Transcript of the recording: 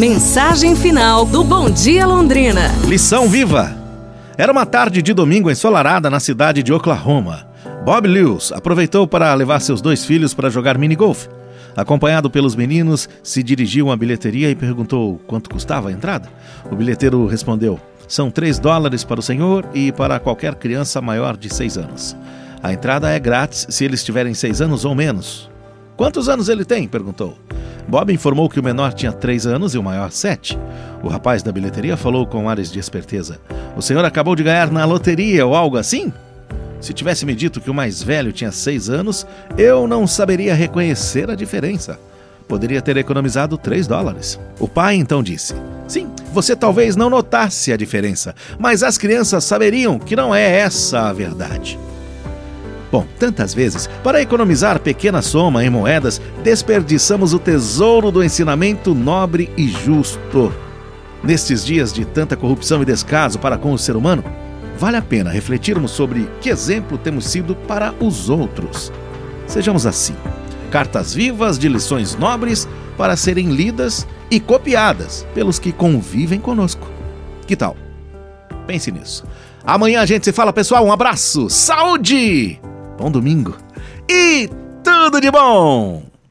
Mensagem final do Bom Dia Londrina. Lição viva! Era uma tarde de domingo ensolarada na cidade de Oklahoma. Bob Lewis aproveitou para levar seus dois filhos para jogar minigolf. Acompanhado pelos meninos, se dirigiu à bilheteria e perguntou quanto custava a entrada. O bilheteiro respondeu: São 3 dólares para o senhor e para qualquer criança maior de 6 anos. A entrada é grátis se eles tiverem 6 anos ou menos. Quantos anos ele tem? perguntou. Bob informou que o menor tinha 3 anos e o maior 7. O rapaz da bilheteria falou com ares de esperteza: O senhor acabou de ganhar na loteria ou algo assim? Se tivesse me dito que o mais velho tinha 6 anos, eu não saberia reconhecer a diferença. Poderia ter economizado 3 dólares. O pai então disse: Sim, você talvez não notasse a diferença, mas as crianças saberiam que não é essa a verdade. Bom, tantas vezes, para economizar pequena soma em moedas, desperdiçamos o tesouro do ensinamento nobre e justo. Nestes dias de tanta corrupção e descaso para com o ser humano, vale a pena refletirmos sobre que exemplo temos sido para os outros. Sejamos assim, cartas vivas de lições nobres para serem lidas e copiadas pelos que convivem conosco. Que tal? Pense nisso. Amanhã a gente se fala, pessoal. Um abraço, saúde! Bom domingo e tudo de bom!